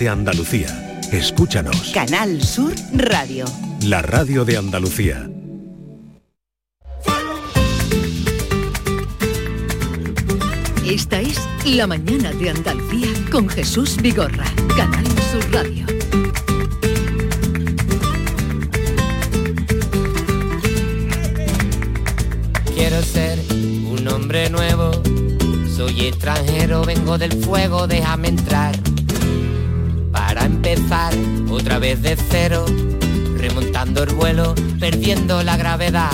de Andalucía. Escúchanos. Canal Sur Radio. La radio de Andalucía. Esta es La mañana de Andalucía con Jesús Vigorra. Canal Sur Radio. Quiero ser un hombre nuevo. Soy extranjero, vengo del fuego, déjame entrar. Empezar, otra vez de cero, remontando el vuelo, perdiendo la gravedad.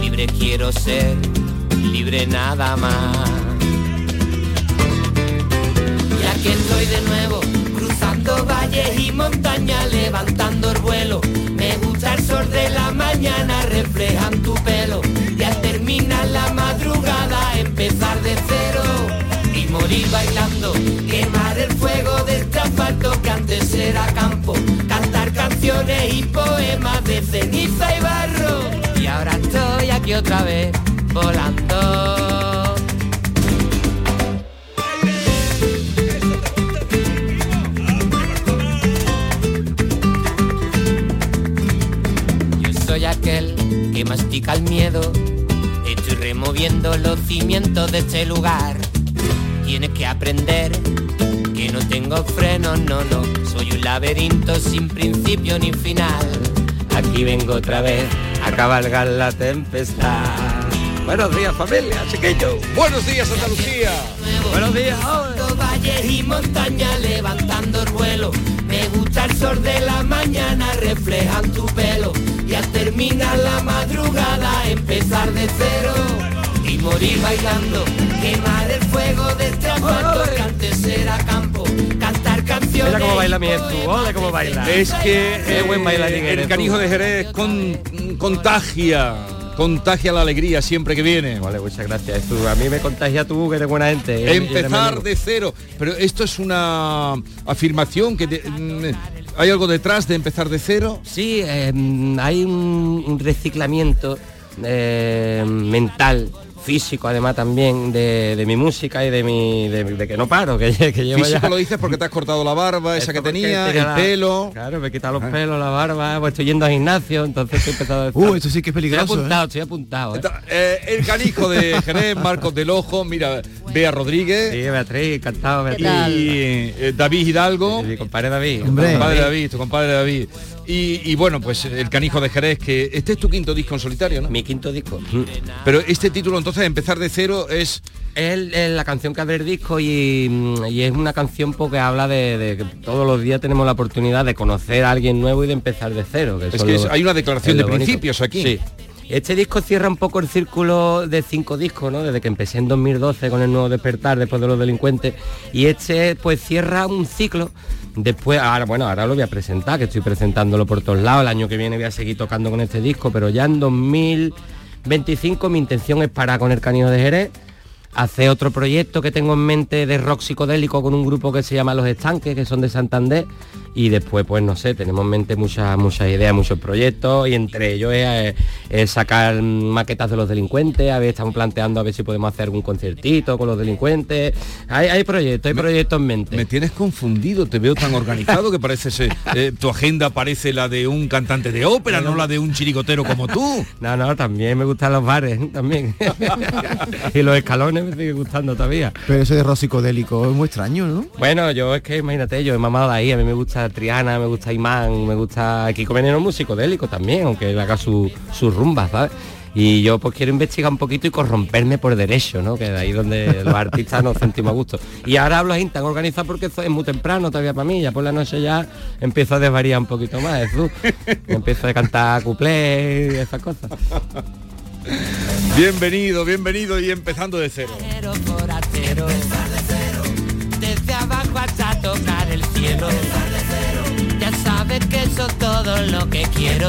Libre quiero ser, libre nada más. Y aquí estoy de nuevo, cruzando valles y montañas, levantando el vuelo. Me gusta el sol de la mañana, reflejan tu pelo. Y al la madrugada, empezar de cero. Y morir bailando, quemar el fuego antes era campo. Cantar canciones y poemas de ceniza y barro. Y ahora estoy aquí otra vez, volando. Yo soy aquel que mastica el miedo. Estoy removiendo los cimientos de este lugar. Tienes que aprender que no tengo freno, no, no. Soy un laberinto sin principio ni final. Aquí vengo otra vez a cabalgar la tempestad. Buenos días familia, chiquillo. Buenos días Andalucía. Buenos días. valles y montañas levantando el vuelo. Me gusta el sol de la mañana, reflejan tu pelo. Y al terminar la madrugada, empezar de cero. Y morir bailando, quemar el fuego de este que antes era campo. Mira cómo baila mi estu, ole cómo baila. Es que Qué buen bailarín el eres tú. canijo de Jerez con- contagia, contagia la alegría siempre que viene. Vale, muchas gracias. Tú, a mí me contagia tú, que eres buena gente. Y Empezar de cero. Pero esto es una afirmación que te- mm, hay algo detrás de empezar de cero. Sí, eh, hay un, un reciclamiento eh, mental físico además también de, de mi música y de mi de, de que no paro que, que llevo Físico ya lo dices porque te has cortado la barba, esa que tenía, el la- pelo. Claro, me he quitado los pelos, la barba, pues estoy yendo al gimnasio, entonces he empezado a Uh, esto sí que es peligroso, Estoy apuntado, ¿eh? estoy apuntado. ¿eh? Eh, el canijo de Jerez, Marcos del Ojo, mira, Bea Rodríguez Sí, Beatriz, encantado, y Beatriz. eh, David Hidalgo. Mi compadre David. Hombre. Compadre David, tu compadre David. Y, y bueno, pues el canijo de Jerez, que este es tu quinto disco en solitario, ¿no? Mi quinto disco. Pero este título entonces, empezar de cero, es Es la canción que abre el disco y, mm, y es una canción porque habla de, de que todos los días tenemos la oportunidad de conocer a alguien nuevo y de empezar de cero. Es que lo- hay una declaración de bonito. principios aquí. Sí. Este disco cierra un poco el círculo de cinco discos, ¿no? Desde que empecé en 2012 con el nuevo despertar después de los delincuentes. Y este pues cierra un ciclo. Después, ahora, bueno, ahora lo voy a presentar, que estoy presentándolo por todos lados. El año que viene voy a seguir tocando con este disco, pero ya en 2025 mi intención es parar con el Canino de Jerez hacer otro proyecto que tengo en mente de rock psicodélico con un grupo que se llama Los Estanques, que son de Santander, y después, pues no sé, tenemos en mente muchas muchas ideas, muchos proyectos, y entre ellos es, es sacar maquetas de los delincuentes, a ver, estamos planteando a ver si podemos hacer algún conciertito con los delincuentes. Hay, hay proyectos, hay proyectos en mente. Me tienes confundido, te veo tan organizado que parece ser, eh, tu agenda parece la de un cantante de ópera, no la de un chirigotero como tú. No, no, también me gustan los bares, también. y los escalones me siguen gustando todavía. Pero eso de rock psicodélico es muy extraño, ¿no? Bueno, yo es que imagínate, yo he mamado ahí, a mí me gusta Triana, me gusta Imán, me gusta Kiko Veneno muy psicodélico también, aunque él haga su, sus rumbas, ¿sabes? Y yo pues quiero investigar un poquito y corromperme por derecho, ¿no? Que de ahí donde los artistas nos sentimos a gusto. Y ahora hablo tan organizado porque es muy temprano todavía para mí, ya por la noche ya empiezo a desvariar un poquito más, empiezo a cantar cuplés y esas cosas. Bienvenido, bienvenido y empezando de cero. Cero por acero. Desde abajo hasta tocar el cielo sabes que eso es todo lo que quiero.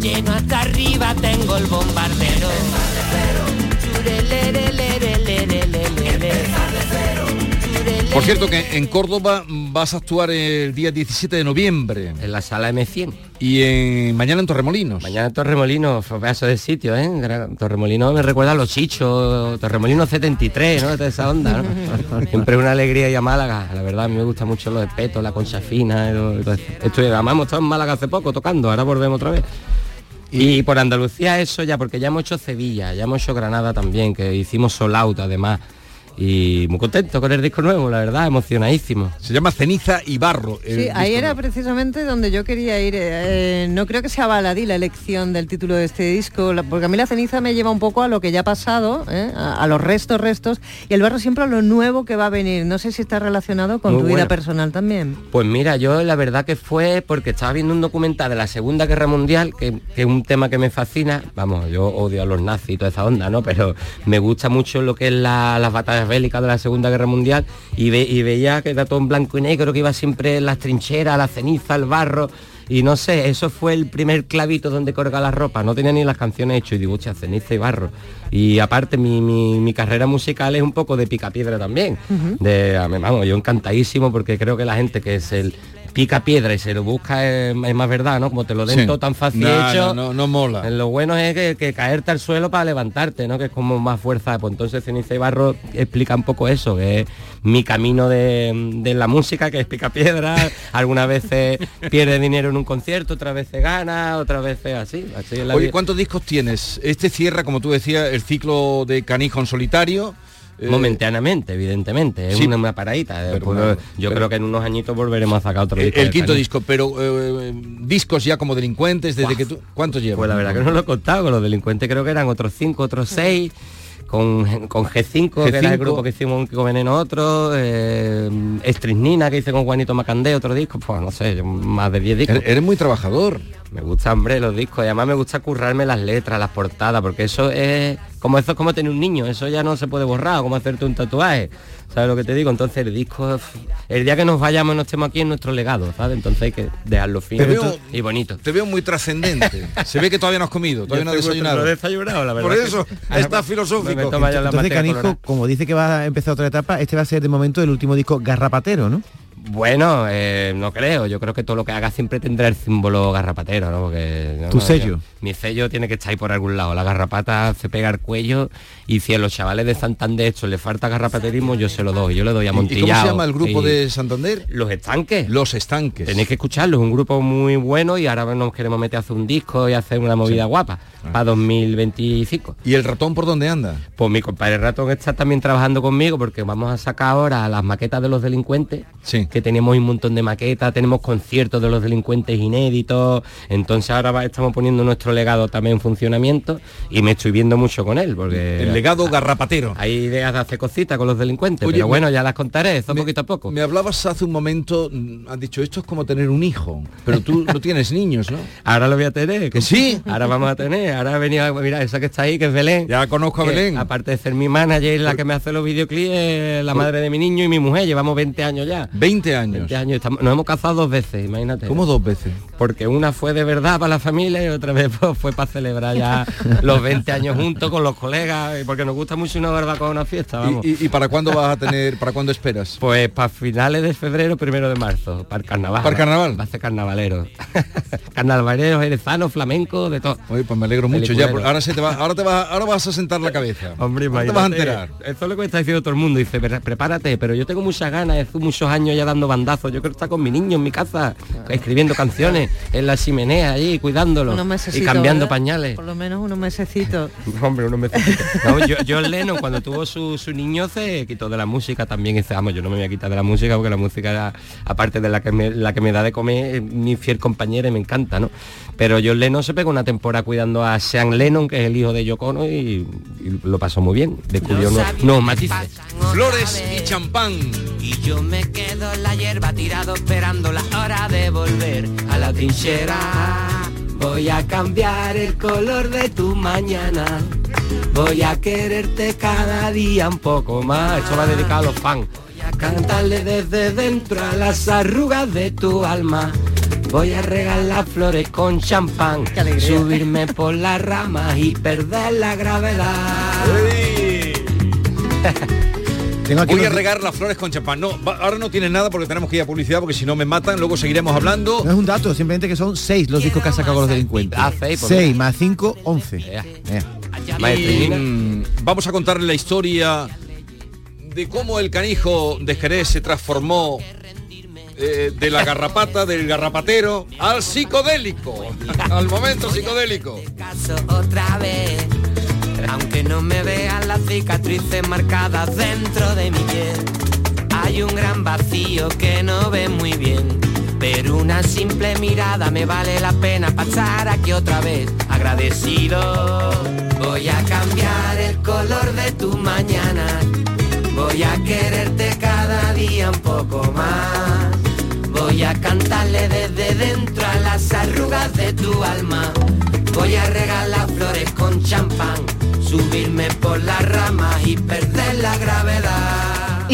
Lleno hasta arriba tengo el bombardero. Churelere Por cierto que en Córdoba vas a actuar el día 17 de noviembre. En la sala M100. Y en, mañana en Torremolinos. Mañana en Torremolinos, pedazo de sitio, ¿eh? Torremolinos me recuerda a los chichos, Torremolinos 73, ¿no? De esa onda, ¿no? Siempre una alegría ir a Málaga, la verdad, a mí me gustan mucho los espetos, la concha fina. Estoy, además hemos estado en Málaga hace poco tocando, ahora volvemos otra vez. Y por Andalucía eso ya, porque ya hemos hecho Sevilla, ya hemos hecho Granada también, que hicimos Soul Out además. Y muy contento con el disco nuevo, la verdad, emocionadísimo. Se llama Ceniza y Barro. Sí, ahí era nuevo. precisamente donde yo quería ir. Eh, no creo que sea baladí la elección del título de este disco, porque a mí la ceniza me lleva un poco a lo que ya ha pasado, ¿eh? a, a los restos, restos, y el barro siempre a lo nuevo que va a venir. No sé si está relacionado con Muy tu vida personal también. Pues mira, yo la verdad que fue porque estaba viendo un documental de la Segunda Guerra Mundial, que, que es un tema que me fascina. Vamos, yo odio a los nazis y toda esa onda, ¿no? Pero me gusta mucho lo que es la- las batallas bélicas de la Segunda Guerra Mundial y, ve- y veía que era todo en blanco y negro, que iba siempre en las trincheras, la ceniza, el barro. Y no sé, eso fue el primer clavito donde colgar la ropa. No tenía ni las canciones hechas y digo, "Hostia, ceniza y barro. Y aparte mi, mi- mi carrera musical es un poco de picapiedra también. de, a mí, vamos, yo encantadísimo porque creo que la gente que es el pica piedra y se lo busca es, es más verdad, ¿no? Como te lo den Sí. todo tan fácil No, hecho. no, no, no mola. Eh, Lo bueno es que, que caerte al suelo para levantarte, ¿no? Que es como más fuerza. Pues entonces Ceniza y Barro explica un poco eso, que es mi camino de, de la música, que es pica piedra. Algunas veces pierde dinero en un concierto, otras veces gana, otras veces así. así es la Oye. ¿cuántos discos tienes? Este cierra, como tú decías, el ciclo de Canijo en solitario. Eh, Momentáneamente, evidentemente, es sí. una, una paradita. Pero Después, bueno, yo pero- creo que en unos añitos volveremos a sacar otro el, disco. el de quinto disco, pero eh, discos ya como delincuentes, desde que tú... ¿Cuántos llevas? Pues la verdad que no lo he contado, con los delincuentes creo que eran otros cinco, otros seis. Con, con G5, que era el G5. grupo que hicimos Kiko Veneno otro, eh, Estrisnina, que hice con Juanito Macandé, otro disco, pues no sé, más de 10 discos. Eres, eres muy trabajador. Me gusta, hombre, los discos, y además me gusta currarme las letras, las portadas, porque eso es como eso es como tener un niño, eso ya no se puede borrar, como hacerte un tatuaje. ¿Sabes lo que te digo? Entonces el disco, el día que nos vayamos no estemos aquí en nuestro legado, ¿sabes? Entonces hay que dejarlo fino veo- y bonito. Te veo muy trascendente. Se ve que todavía no has comido, todavía no has desayunado. Desayunado, la verdad. Por eso, está filosófico. Entonces Canijo, como dice que va a empezar otra etapa, este va a ser de momento el último disco garrapatero, ¿no? Bueno, eh, no creo. Yo creo que todo lo que haga siempre tendrá el símbolo garrapatero, ¿no? Porque, no, Tu no, sello. yo- mi sello tiene que estar ahí por algún lado. La garrapata se pega al cuello y si a los chavales de Santander esto les falta garrapaterismo, yo se lo doy. Yo le doy a ¿Y- ¿Y cómo se llama el grupo de Santander? Los estanques. Los Estanques. Tenéis que escucharlo, es un grupo muy bueno y ahora nos queremos meter a hacer un disco y hacer una movida guapa Ah. para 2025. ¿Y el ratón por dónde anda? Pues mi compadre Ratón está también trabajando conmigo porque vamos a sacar ahora las maquetas de los delincuentes, Sí. que tenemos un montón de maquetas, tenemos conciertos de los delincuentes inéditos, entonces ahora va- estamos poniendo nuestro legado también en funcionamiento y me estoy viendo mucho con él, porque El legado garrapatero. hay ideas de hacer cositas con los delincuentes, Oye, pero me- bueno, ya las contaré, eso Me- poquito a poco. Me hablabas hace un momento, mm, has dicho, esto es como tener un hijo, pero tú no tienes niños, ¿no? Ahora lo voy a tener. ¿Que sí? Ahora vamos a tener. Ahora ha venido, mira, esa que está ahí, que es Belén. Ya conozco a que, Belén. Aparte de ser mi manager, la que me hace los videoclips, la madre de mi niño y mi mujer. Llevamos 20 años ya. 20 años. 20 años. Estamos- nos hemos casado dos veces, imagínate. ¿Cómo dos veces? Porque una fue de verdad para la familia y otra vez pues, fue para celebrar ya los 20 años juntos con los colegas, y porque nos gusta mucho una barbacoa, una fiesta, vamos. ¿Y, y- y para cuándo vas a tener, para cuándo esperas? Pues para finales de febrero, primero de marzo, para el carnaval. ¿Para el carnaval? Va a ser carnavalero. Carnavalero, jerezano, flamenco, de todo. Oye, pues me alegro mucho. Ya, porque ahora se te va, ahora te va, ahora vas a sentar la cabeza. Hombre, Ahora te vas a enterar. Eso es lo que me está diciendo todo el mundo. Dice, "Pre- prepárate, pero yo tengo muchas ganas, hace muchos años ya dando bandazos. Yo quiero estar con mi niño en mi casa, escribiendo canciones, en la chimenea allí, cuidándolo. Y cambiando ¿verdad? pañales. Por lo menos unos mesecitos. Hombre, unos mesecitos. No, yo, John Lennon, cuando tuvo su, su niño, se quitó de la música también. Dice, vamos, yo no me voy a quitar de la música porque la música, era, aparte de la que, me, la que me da de comer, es mi fiel compañera y me encanta, ¿no? Pero John Lennon se pegó una temporada cuidando a Sean Lennon, que es el hijo de Yoko Ono, y, y lo pasó muy bien. Descubrió nuevos, nuevos matices. Flores y champán. Y yo me quedo en la hierba tirado esperando la hora de volver a la trinchera. Voy a cambiar el color de tu mañana. Voy a quererte cada día un poco más. Esto va dedicado a los fans. Voy a cantarle desde dentro a las arrugas de tu alma. Voy a regalar flores con champán. Subirme por las ramas y perder la gravedad. Tengo aquí Voy a regar las flores con champán. No, va- ahora no tienen nada porque tenemos que ir a publicidad porque si no me matan, luego seguiremos hablando. No es un dato, simplemente que son seis los discos que ha sacado los delincuentes. Ah, seis, Seis más cinco, once. Y, Maestrina. mm, vamos a contarle la historia de cómo el canijo de Jerez se transformó eh, de la garrapata, del garrapatero, al psicodélico, al momento psicodélico. caso otra vez. Aunque no me vean las cicatrices marcadas dentro de mi piel, hay un gran vacío que no ve muy bien. Pero una simple mirada me vale la pena pasar aquí otra vez. Agradecido, voy a cambiar el color de tu mañana. Voy a quererte cada día un poco más. Voy a cantarle desde dentro a las arrugas de tu alma. Voy a regalar flores con champán,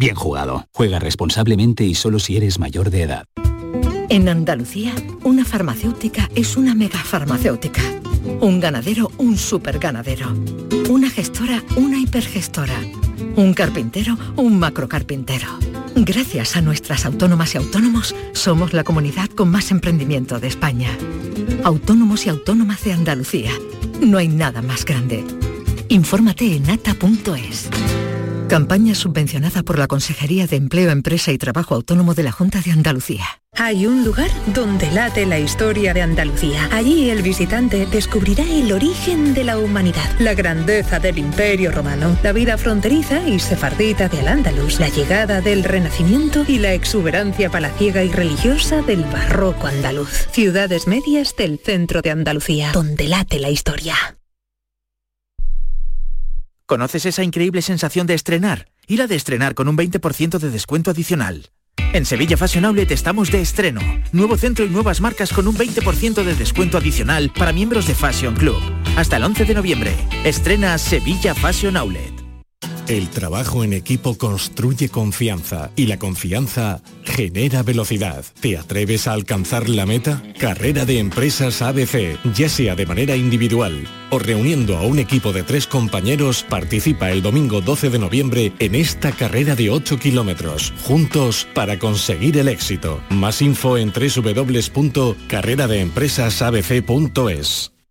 bien jugado. Juega responsablemente y solo si eres mayor de edad. En Andalucía, una farmacéutica es una megafarmacéutica. Un ganadero, un superganadero. Una gestora, una hipergestora. Un carpintero, un macrocarpintero. Gracias a nuestras autónomas y autónomos, somos la comunidad con más emprendimiento de España. Autónomos y autónomas de Andalucía. No hay nada más grande. Infórmate en ata.es. Campaña subvencionada por la Consejería de Empleo, Empresa y Trabajo Autónomo de la Junta de Andalucía. Hay un lugar donde late la historia de Andalucía. Allí el visitante descubrirá el origen de la humanidad, la grandeza del imperio romano, la vida fronteriza y sefardita de Al-Ándalus, la llegada del Renacimiento y la exuberancia palaciega y religiosa del barroco andaluz. Ciudades medias del centro de Andalucía, donde late la historia. ¿Conoces esa increíble sensación de estrenar? Y la de estrenar con un 20% de descuento adicional. En Sevilla Fashion Outlet estamos de estreno. Nuevo centro y nuevas marcas con un 20% de descuento adicional para miembros de Fashion Club. Hasta el 11 de noviembre. Estrena Sevilla Fashion Outlet. El trabajo en equipo construye confianza y la confianza genera velocidad. ¿Te atreves a alcanzar la meta? Carrera de Empresas ABC, ya sea de manera individual o reuniendo a un equipo de tres compañeros, participa el domingo 12 de noviembre en esta carrera de 8 kilómetros, juntos para conseguir el éxito. Más info en www.carreradeempresasabc.es.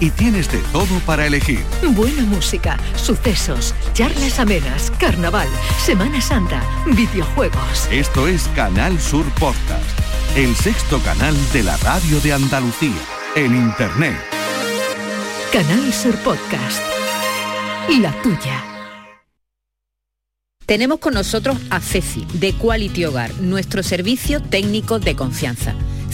y tienes de todo para elegir. Buena música, sucesos, charlas amenas, carnaval, Semana Santa, videojuegos. Esto es Canal Sur Podcast, el sexto canal de la radio de Andalucía, en Internet. Canal Sur Podcast. La tuya. Tenemos con nosotros a Ceci, de Quality Hogar, nuestro servicio técnico de confianza.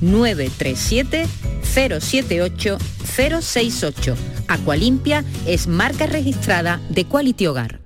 937 078 068. Aqualimpia es marca registrada de Quality Hogar.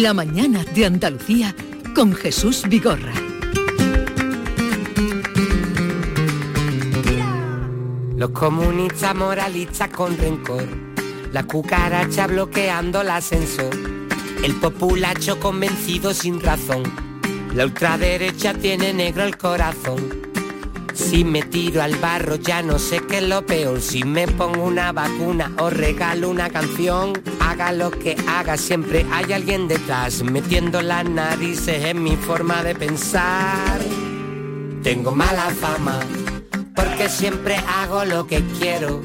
La mañana de Andalucía con Jesús Vigorra. Los comunistas moralistas con rencor, la cucaracha bloqueando el ascensor, el populacho convencido sin razón, la ultraderecha tiene negro el corazón. Si me tiro al barro ya no sé qué es lo peor, si me pongo una vacuna o regalo una canción, haga lo que haga, siempre hay alguien detrás, metiendo las narices en mi forma de pensar. Tengo mala fama, porque siempre hago lo que quiero.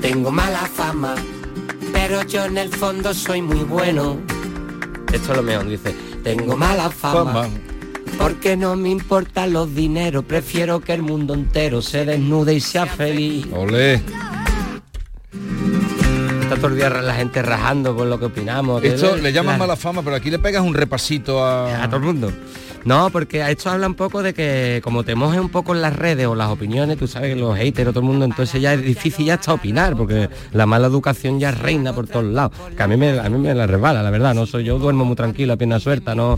Tengo mala fama, pero yo en el fondo soy muy bueno. Esto es lo mejor, dice. Tengo mala fama. Porque no me importan los dineros, prefiero que el mundo entero se desnude y sea feliz. Olé. Está todo el día la gente rajando por lo que opinamos. Esto le- llaman la- mala fama, pero aquí le pegas un repasito a... a todo el mundo. No, porque a esto habla un poco de que como te mojes un poco en las redes o las opiniones, tú sabes que los haters o todo el mundo, entonces ya es difícil ya hasta opinar, porque la mala educación ya reina por todos lados. Que a mí me, a mí me la resbala, la verdad, no soy yo duermo muy tranquilo, a pierna suelta, no,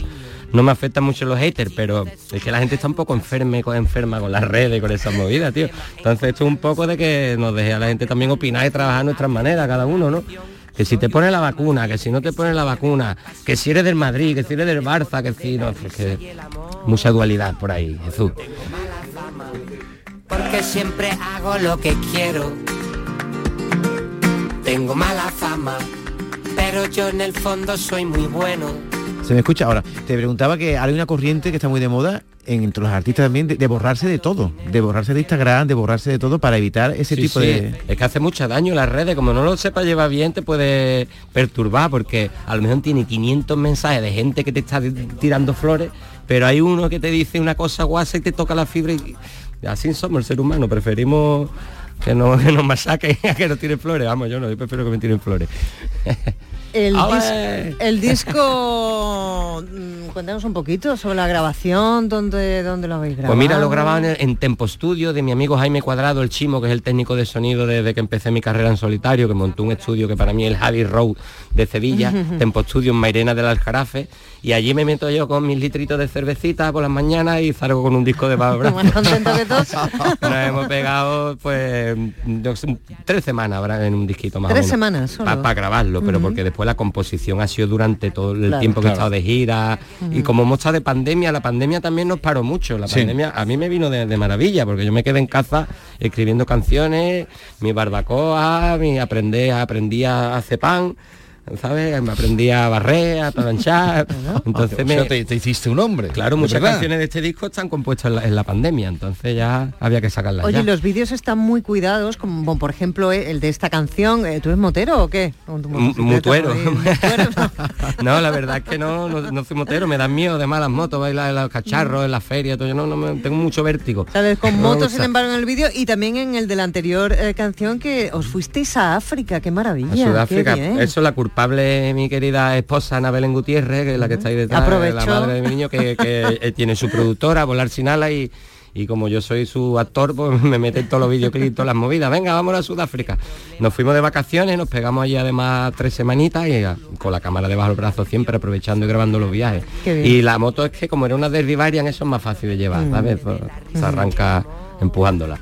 no me afectan mucho los haters, pero es que la gente está un poco enferme, enferma con las redes, con esas movidas, tío. Entonces esto es un poco de que nos deje a la gente también opinar y trabajar nuestras maneras, cada uno, ¿no? que si te pone la vacuna, que si no te pone la vacuna, que si eres del Madrid, que si eres del Barça, que si no, es mucha dualidad por ahí, Jesús. Porque siempre hago lo que quiero. Tengo mala fama, pero yo en el fondo soy muy bueno. Se me escucha ahora. Te preguntaba que hay una corriente que está muy de moda en- entre los artistas también de, de borrarse de todo, de borrarse de Instagram, de borrarse de todo para evitar ese Sí, tipo sí, de... Es que hace mucho daño las redes, como no lo sepa llevar bien, te puede perturbar, porque a lo mejor tiene 500 mensajes de gente que te está tirando flores, pero hay uno que te dice una cosa guasa y te toca la fibra y así somos el ser humano, preferimos que, no, que nos masacren a que nos tiren flores, vamos, yo no, yo prefiero que me tiren flores. El, el disco, mm, cuéntanos un poquito sobre la grabación, dónde, dónde lo habéis grabado. Pues mira, lo grababa en, en Tempo Studio de mi amigo Jaime Cuadrado, el Chimo, que es el técnico de sonido desde que empecé mi carrera en solitario, que montó un estudio que para mí es el Javi Road de Sevilla, Tempo Studio en Mairena del Aljarafe, y allí me meto yo con mis litritos de cervecita por las mañanas y salgo con un disco de Barbara. Más contento que todos. Nos hemos pegado pues tres semanas habrá en un disquito más Tres o menos. semanas solo. Para grabarlo, pero porque después la composición ha sido durante todo el Claro. tiempo que he estado de gira. Y como hemos estado de pandemia, la pandemia también nos paró mucho. La Sí. pandemia a mí me vino de, de maravilla, porque yo me quedé en casa escribiendo canciones, mi barbacoa, mi aprendí, aprendí a hacer pan. ¿Sabes? Me aprendí a barrer, a planchar. Entonces O me, sea, te, te hiciste un hombre. Claro, muchas verdad. canciones de este disco están compuestas en la, en la pandemia, entonces ya había que sacarlas Oye, ya. los vídeos están muy cuidados, como bueno, por ejemplo eh, el de esta canción. eh, ¿Tú eres motero o qué? Mutuero. no, la verdad es que no, no, no soy motero, me dan miedo de malas motos, bailar en los cacharros, en la feria, todo, yo no, no me- tengo mucho vértigo. Sales con No motos, sin embargo, en el vídeo y también en el de la anterior eh, canción que os fuisteis a África, qué maravilla. A Sudáfrica, eso la culpable mi querida esposa Ana Belén Gutiérrez, que es la que está ahí detrás, Aprovecho. la madre de mi niño, que, que, tiene su productora, Volar sin ala y, y como yo soy su actor, pues me mete en todos los videoclips, todas las movidas. Venga, vamos a Sudáfrica. Nos fuimos de vacaciones, nos pegamos allí además tres semanitas y ah, con la cámara debajo del brazo siempre aprovechando y grabando los viajes. Y la moto es que como era una Derby Variant, eso es más fácil de llevar, Mm. ¿sabes? Pues, se arranca empujándola.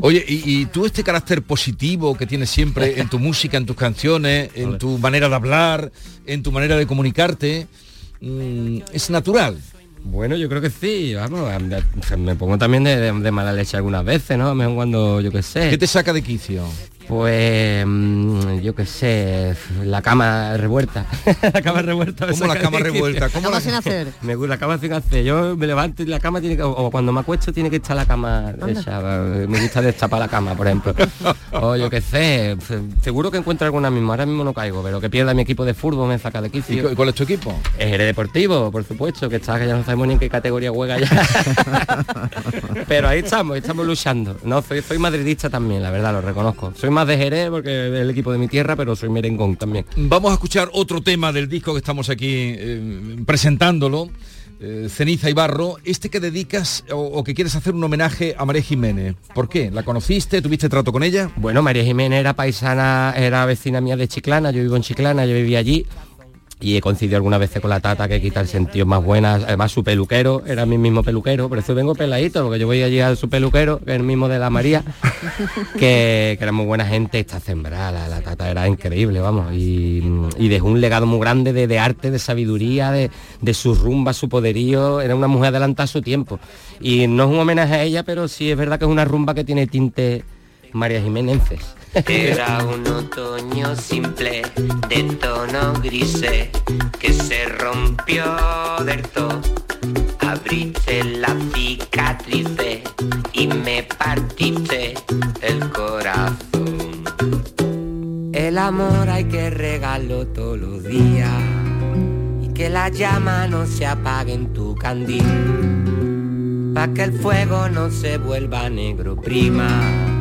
Oye, y, y tú este carácter positivo que tienes siempre en tu música, en tus canciones, en tu manera de hablar, en tu manera de comunicarte, mm, es natural. Bueno, yo creo que sí, vamos, me- pongo también de, de- de mala leche algunas veces, ¿no? Mejor cuando, yo qué sé. ¿Qué te saca de quicio? Pues, mm, yo qué sé, la cama revuelta. la cama revuelta. ¿Cómo la cama revuelta? ¿Cómo Cama la- sin hacer. Me gusta la cama sin hacer. Yo me levanto y la cama tiene que, o cuando me acuesto tiene que estar la cama hecha. Me gusta destapar la cama, por ejemplo. o yo qué sé, seguro que encuentro alguna misma. Ahora mismo no caigo, pero que pierda mi equipo de fútbol me saca de ¿Y quicio. cu- cuál es tu equipo? Eres deportivo, por supuesto, que está, que ya no sabemos ni en qué categoría juega ya. Pero ahí estamos, ahí estamos luchando. No, soy, soy madridista también, la verdad, lo reconozco. Soy más de Jerez porque es el equipo de mi tierra, pero soy merengón también. Vamos a escuchar otro tema del disco que estamos aquí eh, presentándolo, eh, Ceniza y Barro, este que dedicas o, o que quieres hacer un homenaje a María Jiménez. ¿Por qué? ¿La conociste? ¿Tuviste trato con ella? Bueno, María Jiménez era paisana, era vecina mía de Chiclana, yo vivo en Chiclana, yo vivía allí y he coincidido algunas veces con la tata que quita el sentido más buenas, además su peluquero, era mi mismo peluquero, por eso vengo peladito, porque yo voy allí a su peluquero, que es el mismo de la María, que, que era muy buena gente, está sembrada, la, la tata era increíble, vamos, y, y dejó un legado muy grande de, de arte, de sabiduría, de, de su rumba, su poderío, era una mujer adelantada a su tiempo. Y no es un homenaje a ella, pero sí es verdad que es una rumba que tiene tinte María Jiménez. Era un otoño simple de tono grise que se rompió del todo. Abriste la cicatriz y me partiste el corazón. El amor hay que regalarlo todos los días y que la llama no se apague en tu candil. Pa' que el fuego no se vuelva negro, prima.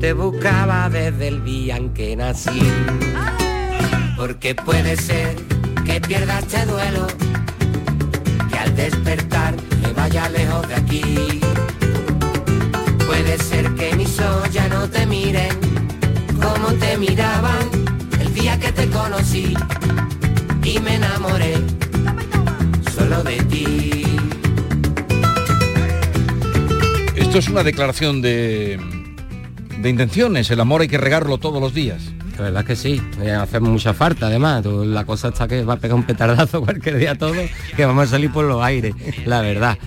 Te buscaba desde el día en que nací. Porque puede ser que pierda este duelo, que al despertar me vaya lejos de aquí. Puede ser que mis ojos ya no te miren como te miraban el día que te conocí y me enamoré solo de ti. Esto es una declaración de, intenciones, el amor hay que regarlo todos los días. La verdad que sí, eh, hace mucha falta además, la cosa está que va a pegar un petardazo cualquier día todo, que vamos a salir por los aires, la verdad.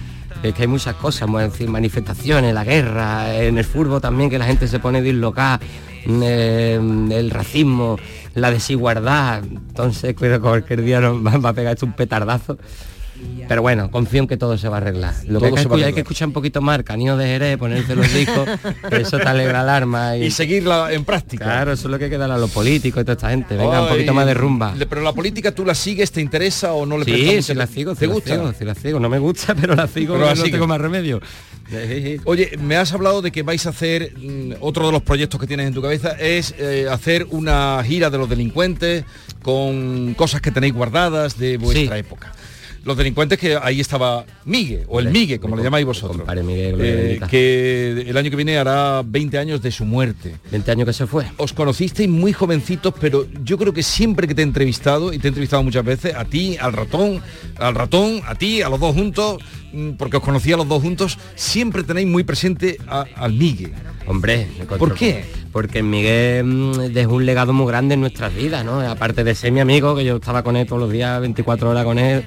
Es que hay muchas cosas, vamos a decir, manifestaciones, la guerra, en el fútbol también, que la gente se pone dislocada, eh, el racismo, la desigualdad, entonces cualquier día nos va a pegar esto un petardazo. Pero bueno, confío en que todo se va a arreglar. Lo que hay que, se va a escuchar, hay arreglar. que escuchar un poquito más, Canillo de Jerez, ponerse los discos, que eso te alegra el arma. Y seguirla en práctica. Claro, eso es lo que hay que dar a los políticos y toda esta gente. Venga, un poquito más de rumba. le- Pero la política tú la sigues, ¿te interesa o no le Sí, mucha sí la sigo, ¿Te sí la gusta? sigo, sí la sigo. No me gusta, pero la sigo, Pero la no tengo más remedio. Oye, me has hablado de que vais a hacer, mm, otro de los proyectos que tienes en tu cabeza es eh, hacer una gira de los delincuentes con cosas que tenéis guardadas de vuestra época. Los delincuentes que ahí estaba Migue, o el Migue, como le llamáis vosotros. Miguel, Eh, que el año que viene hará 20 años de su muerte. 20 años que se fue. Os conocisteis muy jovencitos, pero yo creo que siempre que te he entrevistado, y te he entrevistado muchas veces, a ti, al ratón, al ratón, a ti, a los dos juntos, porque os conocí a los dos juntos, siempre tenéis muy presente a- al Migue. Hombre, ¿Por qué? porque Miguel mm, dejó un legado muy grande en nuestras vidas, ¿no? Aparte de ser mi amigo, que yo estaba con él todos los días, 24 horas con él,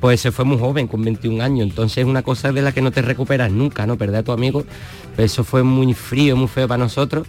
pues se fue muy joven, con 21 años. Entonces es una cosa de la que no te recuperas nunca, ¿no? Perder a tu amigo, pues eso fue muy frío, muy feo para nosotros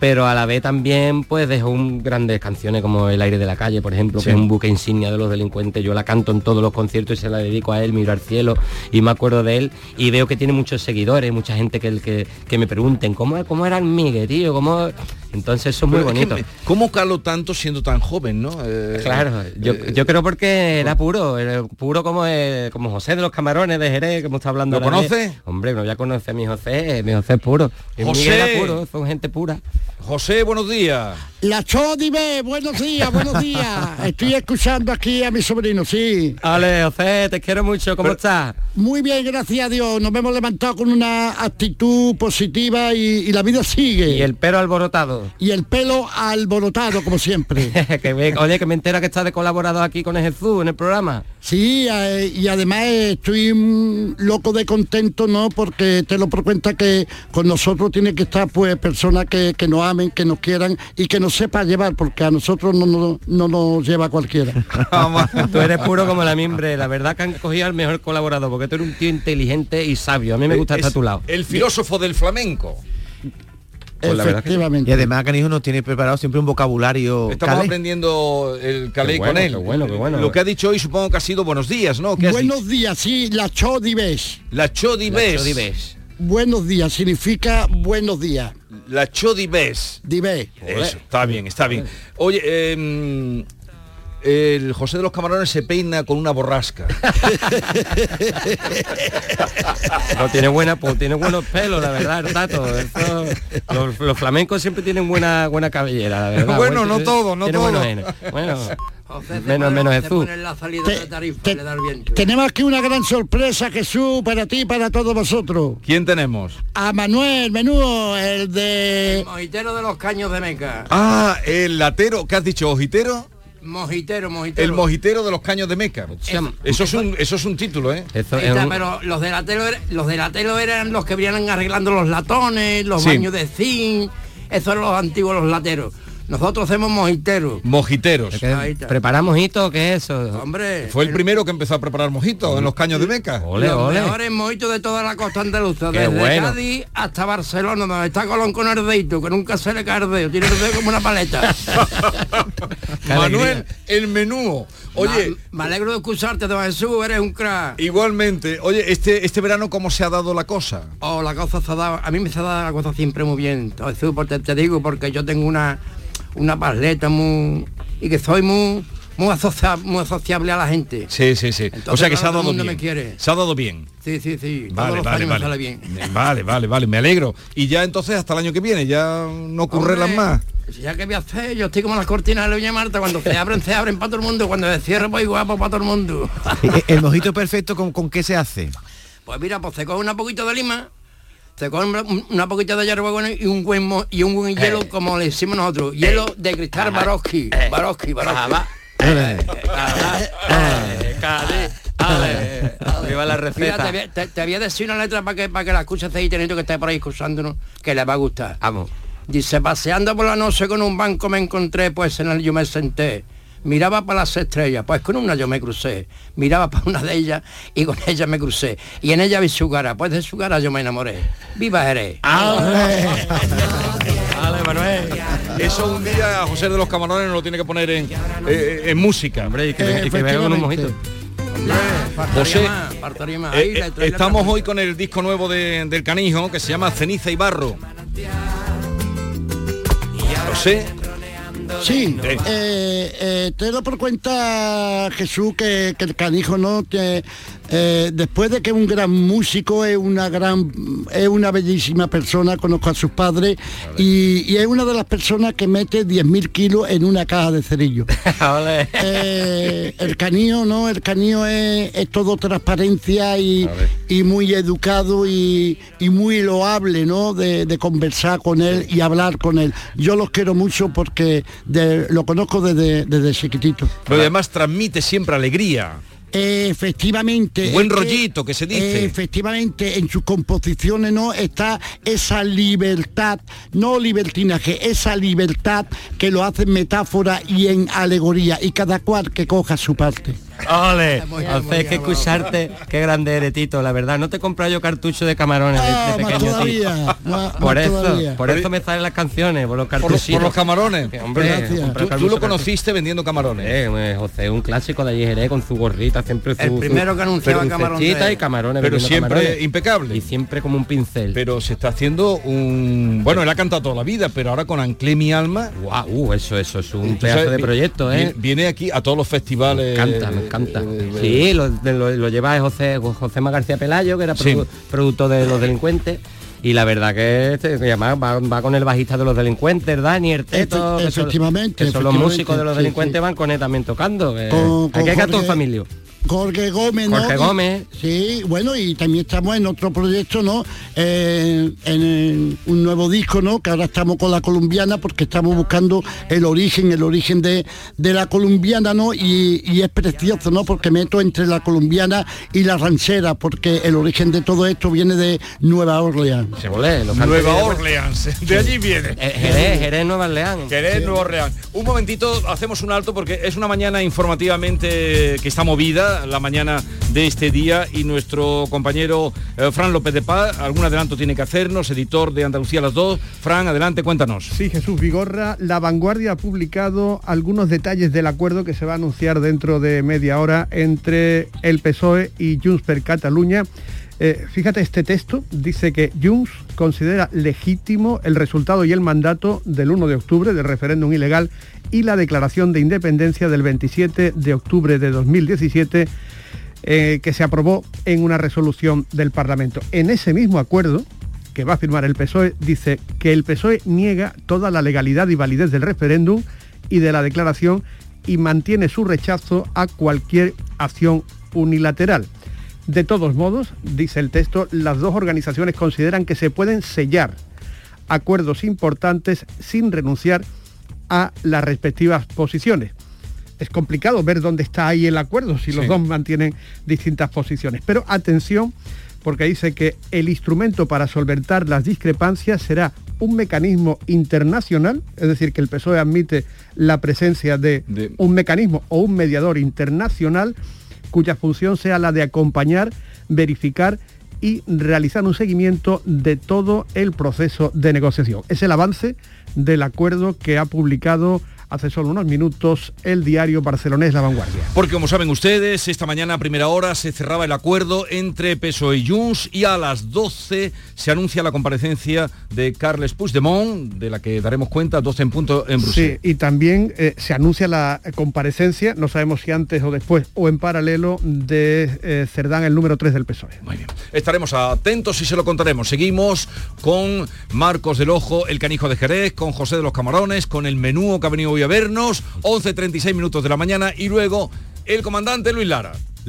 pero a la vez también pues dejó un, grandes canciones como El aire de la calle, por ejemplo, que es un buque insignia de los delincuentes. Yo la canto en todos los conciertos y se la dedico a él, miro al cielo y me acuerdo de él y veo que tiene muchos seguidores, mucha gente que, que, que me pregunten, ¿cómo, cómo era el Miguel, tío? ¿Cómo... Entonces eso es muy Pero es que bonito. ¿Cómo caló tanto siendo tan joven, no? Eh, Claro, yo, eh, yo creo porque era puro, era puro como, eh, como José de los Camarones de Jerez, hemos estado hablando. ¿Lo conoce? Hombre, no ya conoce a mi José, mi José es puro. José. Miguel era puro, fue gente pura. José, buenos días. La Chodime, buenos días, buenos días. Estoy escuchando aquí a mi sobrino, sí. Ale, José, te quiero mucho, ¿cómo estás? Muy bien, gracias a Dios. Nos hemos levantado con una actitud positiva y, y la vida sigue. Y el pelo alborotado. Y el pelo alborotado, como siempre. que bien, oye, que me entera que estás de colaborador aquí con Jesús en el programa. Sí, y además estoy mm, loco de contento, ¿no? Porque te lo por cuenta que con nosotros tiene que estar pues personas que, que nos amen, que nos quieran y que nos sepa llevar, porque a nosotros no, no, no nos lleva cualquiera. Tú eres puro como la mimbre, la verdad que han cogido al mejor colaborador, porque tú eres un tío inteligente y sabio. A mí me gusta Es estar a tu lado. El filósofo del flamenco. Pues la verdad que. Y además Canijo nos tiene preparado siempre un vocabulario Estamos calé. aprendiendo el calé bueno, con él. qué bueno, qué bueno. Lo que ha dicho hoy supongo que ha sido buenos días, ¿no? ¿Qué has Buenos dicho? días, sí, la Chodibes. La Chodibes. Buenos días, significa buenos días. La Chodibes. Dibes. Eso, está bien, está bien. Oye, eh, el José de los Camarones se peina con una borrasca. No tiene buena, pues tiene buenos pelos, la verdad, el tato. Eso- los, los flamencos siempre tienen buena buena cabellera, la verdad. Bueno, Buen- no todo, no tiene todo. buenos genes. Bueno, menos menos Jesús. Tenemos aquí una gran sorpresa, Jesús, para ti y para todos vosotros. ¿Quién tenemos? A Manuel Menudo, el de... Mojitero de los caños de Meca. Ah, el latero, ¿qué has dicho? ¿Ojitero? Mojitero, mojitero. El mojitero de los caños de Meca. Eso es un, eso es un título, ¿eh? Pero los de la telo er- los de la telo eran los que venían arreglando los latones, los Sí. baños de zinc, esos eran los antiguos los lateros. Nosotros hacemos mojiteros. Mojiteros. ¿Preparamos hito qué es eso? Hombre, Fue el primero que empezó a preparar mojitos en los caños de Meca. los mejores mojitos de toda la costa andaluza, Qué desde bueno. Cádiz hasta Barcelona, donde está Colón con el dedito, que nunca se le cae el dedo, tiene el dedo como una paleta. Manuel, el menú. Oye, Me, me alegro de escucharte, don Jesús, eres un crack. igualmente. Oye, este, este verano, ¿cómo se ha dado la cosa? Oh, la cosa se ha dado, a mí me se ha dado la cosa siempre muy bien, Jesús, porque te digo, porque yo tengo una, una pasleta muy, y que soy muy, muy, asocia- muy asociable a la gente. Sí, sí, sí. Entonces, o sea que se ha dado bien. me quiere. Se ha dado bien. Sí, sí, sí, todos Vale, los vale, vale. sale bien. Vale, vale, vale, me alegro. Y ya entonces hasta el año que viene, ya no ocurrirán Hombre, más. Ya que voy a hacer, yo estoy como las cortinas de Doña Marta, cuando se abren, se abren para todo el mundo, cuando se cierran, pues guapo para todo el mundo. Eh, El mojito perfecto, ¿con, con qué se hace? Pues mira, pues se coge una poquito de lima, se coge una, poquita de hierbabuena y un buen mo- y un buen hielo, como le decimos nosotros, hielo de cristal Baroski, Baroski, Baroski. Viva la receta. Mira, te, voy a- te- te voy a decir una letra para que, para que la escuches ahí, teniendo que estar por ahí escuchándonos, que le va a gustar. Vamos. Dice, paseando por la noche con un banco me encontré, pues en el yo me senté. Miraba para las estrellas, pues con una yo me crucé. Miraba para una de ellas y con ella me crucé. Y en ella vi su cara, pues de su cara yo me enamoré. ¡Viva Jerez! Vale, Manuel. Eso un día José de los Camarones nos lo tiene que poner en, eh, en música. Hombre, y que- y que con un mojito. José, más, faltaría más. eh, eh, estamos hoy con el disco nuevo de- del canijo que se llama Ceniza y Barro. José. Sí, eh, eh, te doy por cuenta, Jesús, que, que el canijo no que, eh, después de que un gran músico, es una gran, es una bellísima persona, conozco a sus padres y, y es una de las personas que mete 10.000 kilos en una caja de cerillo. Eh, el canillo, ¿no? El canillo es, es todo transparencia y, y muy educado y, y muy loable, ¿no? De, de conversar con él y hablar con él. Yo los quiero mucho porque de- lo conozco desde, desde chiquitito. Pero además transmite siempre alegría. Efectivamente. Buen que, rollito que se dice. efectivamente, en sus composiciones no está esa libertad, no libertinaje, esa libertad que lo hace en metáfora y en alegoría, y cada cual que coja su parte. Ole, Alfred, que escucharte, qué grande eres Tito, la verdad. No te compro yo cartucho de camarones de- de, Ah, más pequeño todavía, Tito. más- por más eso, todavía. por eso me salen las canciones, por los cartuchos. por los camarones. hombre, Gracias. comprar Tú, tú lo conociste vendiendo camarones. Eh, José, un clásico de allí Jerez con su gorrita, siempre su, El primero que anunciaba y camarones. Pero siempre camarones. impecable. Y siempre como un pincel. Pero se está haciendo un... Bueno, él ha cantado toda la vida, pero ahora con Anclé mi alma... Guau, uh, eso, eso es un pedazo sabes, de proyecto, ¿eh? Viene, viene aquí a todos los festivales. Me encanta, me encanta. Sí, lo, de- lo, lo lleva José, José García Pelayo, que era Sí. produ- producto de los delincuentes. Y la verdad que, este, que además va, va con el bajista de los delincuentes, Dani, el Teto, Efe- que son- efectivamente, que son los músicos de los delincuentes, sí. van con él también tocando. que Con- hay con que cantar Jorge- familia. Jorge Gómez, ¿no? Jorge Gómez. Sí, bueno, y también estamos en otro proyecto, ¿no? Eh, en el- un nuevo disco, ¿no? Que ahora estamos con la colombiana porque estamos buscando el origen, el origen de, de la colombiana, ¿no? Y, y es precioso, ¿no? Porque meto entre la colombiana y la ranchera, porque el origen de todo esto viene de Nueva Orleans. Se volé, Nueva Orleans, de allí viene. Eh, Jerez, Jerez, Nueva Orleans. Jerez, Nueva Orleans. Un momentito, hacemos un alto porque es una mañana informativamente que está movida, la mañana de este día y nuestro compañero eh, Fran López de Paz, algún adelanto tiene que hacernos, editor de Andalucía las dos. Fran, adelante, cuéntanos. Sí, Jesús Vigorra, La Vanguardia ha publicado algunos detalles del acuerdo que se va a anunciar dentro de media hora entre el PSOE y Junts per Cataluña. Eh, fíjate, este texto dice que Junts considera legítimo el resultado y el mandato del 1 de octubre del referéndum ilegal y la declaración de independencia del 27 de octubre de 2017 eh, que se aprobó en una resolución del Parlamento. En ese mismo acuerdo, que va a firmar el PSOE, dice que el PSOE niega toda la legalidad y validez del referéndum y de la declaración y mantiene su rechazo a cualquier acción unilateral. De todos modos, dice el texto, las dos organizaciones consideran que se pueden sellar acuerdos importantes sin renunciar las respectivas posiciones. Es complicado ver dónde está ahí el acuerdo si los dos mantienen distintas posiciones. Pero atención, porque dice que el instrumento para solventar las discrepancias será un mecanismo internacional, es decir, que el PSOE admite la presencia de, De- un mecanismo o un mediador internacional cuya función sea la de acompañar, verificar y realizar un seguimiento de todo el proceso de negociación. Es el avance del acuerdo que ha publicado hace solo unos minutos el diario barcelonés La Vanguardia. Porque como saben ustedes, esta mañana a primera hora se cerraba el acuerdo entre PSOE y Junts y a las 12 se anuncia la comparecencia de Carles Puigdemont, de la que daremos cuenta 12 en punto en Sí, Bruselas. y también eh, se anuncia la comparecencia, no sabemos si antes o después o en paralelo, de eh, Cerdán, el número 3 del PSOE. Muy bien. Estaremos atentos y se lo contaremos. Seguimos con Marcos del Ojo, el canijo de Jerez, con José de los Camarones, con el menú que ha venido hoy a vernos, 11.36 minutos de la mañana y luego el comandante Luis Lara.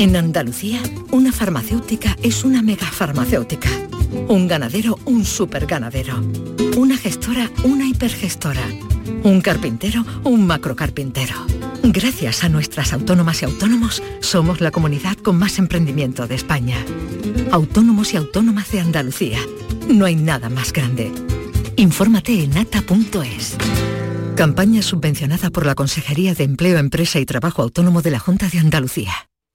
En Andalucía, una farmacéutica es una megafarmacéutica. Un ganadero, un superganadero. Una gestora, una hipergestora. Un carpintero, un macrocarpintero. Gracias a nuestras autónomas y autónomos, somos la comunidad con más emprendimiento de España. Autónomos y autónomas de Andalucía. No hay nada más grande. Infórmate en ata.es. Campaña subvencionada por la Consejería de Empleo, Empresa y Trabajo Autónomo de la Junta de Andalucía.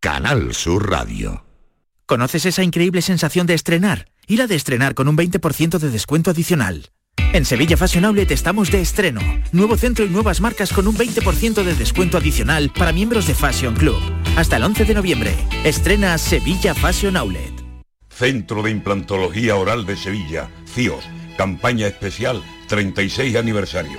Canal Sur Radio. ¿Conoces esa increíble sensación de estrenar? Y la de estrenar con un 20% de descuento adicional. En Sevilla Fashion Outlet estamos de estreno. Nuevo centro y nuevas marcas con un 20% de descuento adicional para miembros de Fashion Club. Hasta el 11 de noviembre. Estrena Sevilla Fashion Outlet. Centro de Implantología Oral de Sevilla, CIOS, campaña especial 36 aniversario.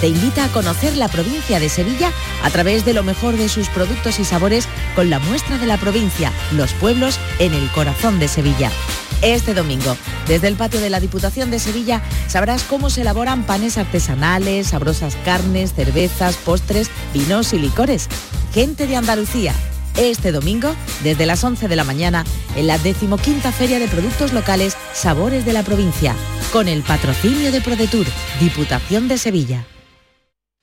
te invita a conocer la provincia de Sevilla a través de lo mejor de sus productos y sabores con la muestra de la provincia, los pueblos en el corazón de Sevilla. Este domingo, desde el patio de la Diputación de Sevilla, sabrás cómo se elaboran panes artesanales, sabrosas carnes, cervezas, postres, vinos y licores. Gente de Andalucía, este domingo, desde las 11 de la mañana, en la decimoquinta Feria de Productos Locales Sabores de la Provincia, con el patrocinio de ProDetour, Diputación de Sevilla.